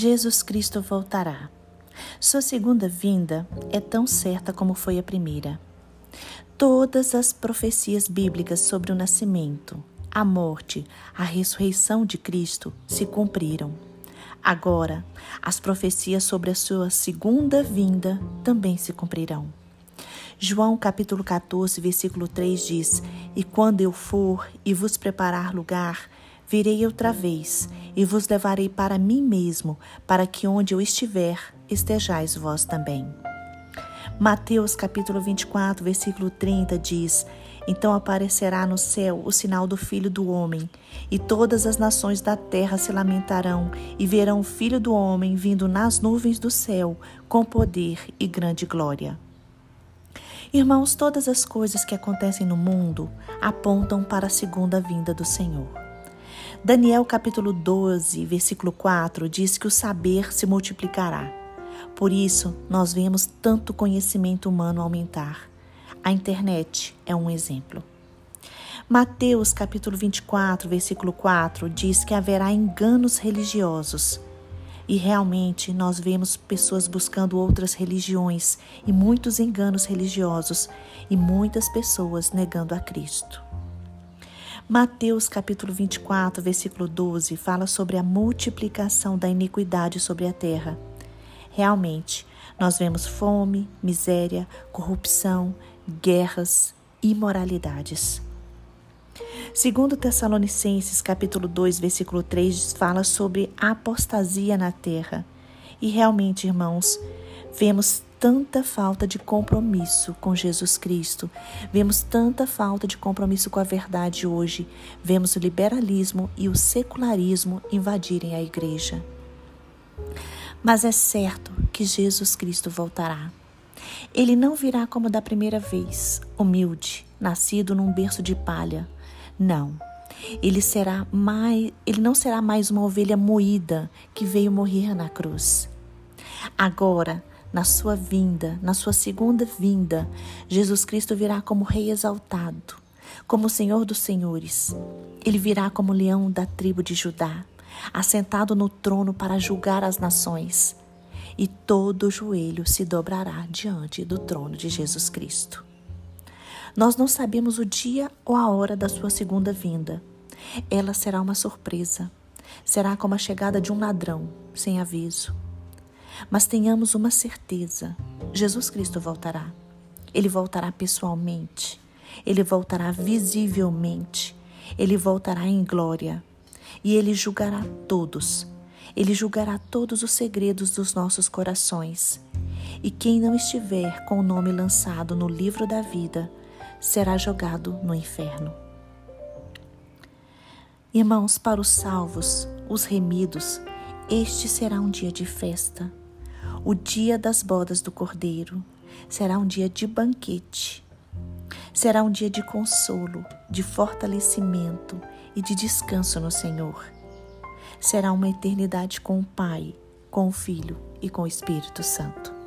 Jesus Cristo voltará. Sua segunda vinda é tão certa como foi a primeira. Todas as profecias bíblicas sobre o nascimento, a morte, a ressurreição de Cristo se cumpriram. Agora, as profecias sobre a sua segunda vinda também se cumprirão. João capítulo 14, versículo 3 diz: E quando eu for e vos preparar lugar, virei outra vez e vos levarei para mim mesmo, para que onde eu estiver, estejais vós também. Mateus capítulo 24, versículo 30 diz: Então aparecerá no céu o sinal do Filho do Homem, e todas as nações da terra se lamentarão e verão o Filho do Homem vindo nas nuvens do céu com poder e grande glória. Irmãos, todas as coisas que acontecem no mundo apontam para a segunda vinda do Senhor. Daniel capítulo 12, versículo 4 diz que o saber se multiplicará. Por isso, nós vemos tanto conhecimento humano aumentar. A internet é um exemplo. Mateus capítulo 24, versículo 4 diz que haverá enganos religiosos e realmente nós vemos pessoas buscando outras religiões e muitos enganos religiosos e muitas pessoas negando a Cristo. Mateus capítulo 24, versículo 12 fala sobre a multiplicação da iniquidade sobre a terra. Realmente, nós vemos fome, miséria, corrupção, guerras, imoralidades. Segundo Tessalonicenses, capítulo 2, versículo 3, fala sobre apostasia na terra. E realmente, irmãos, vemos tanta falta de compromisso com Jesus Cristo. Vemos tanta falta de compromisso com a verdade hoje. Vemos o liberalismo e o secularismo invadirem a igreja. Mas é certo que Jesus Cristo voltará. Ele não virá como da primeira vez, humilde, nascido num berço de palha não. Ele será mais, ele não será mais uma ovelha moída que veio morrer na cruz. Agora, na sua vinda, na sua segunda vinda, Jesus Cristo virá como rei exaltado, como Senhor dos senhores. Ele virá como leão da tribo de Judá, assentado no trono para julgar as nações, e todo joelho se dobrará diante do trono de Jesus Cristo. Nós não sabemos o dia ou a hora da sua segunda vinda. Ela será uma surpresa. Será como a chegada de um ladrão, sem aviso. Mas tenhamos uma certeza: Jesus Cristo voltará. Ele voltará pessoalmente. Ele voltará visivelmente. Ele voltará em glória. E ele julgará todos. Ele julgará todos os segredos dos nossos corações. E quem não estiver com o nome lançado no livro da vida será jogado no inferno. Irmãos, para os salvos, os remidos, este será um dia de festa. O dia das bodas do Cordeiro será um dia de banquete. Será um dia de consolo, de fortalecimento e de descanso no Senhor. Será uma eternidade com o Pai, com o Filho e com o Espírito Santo.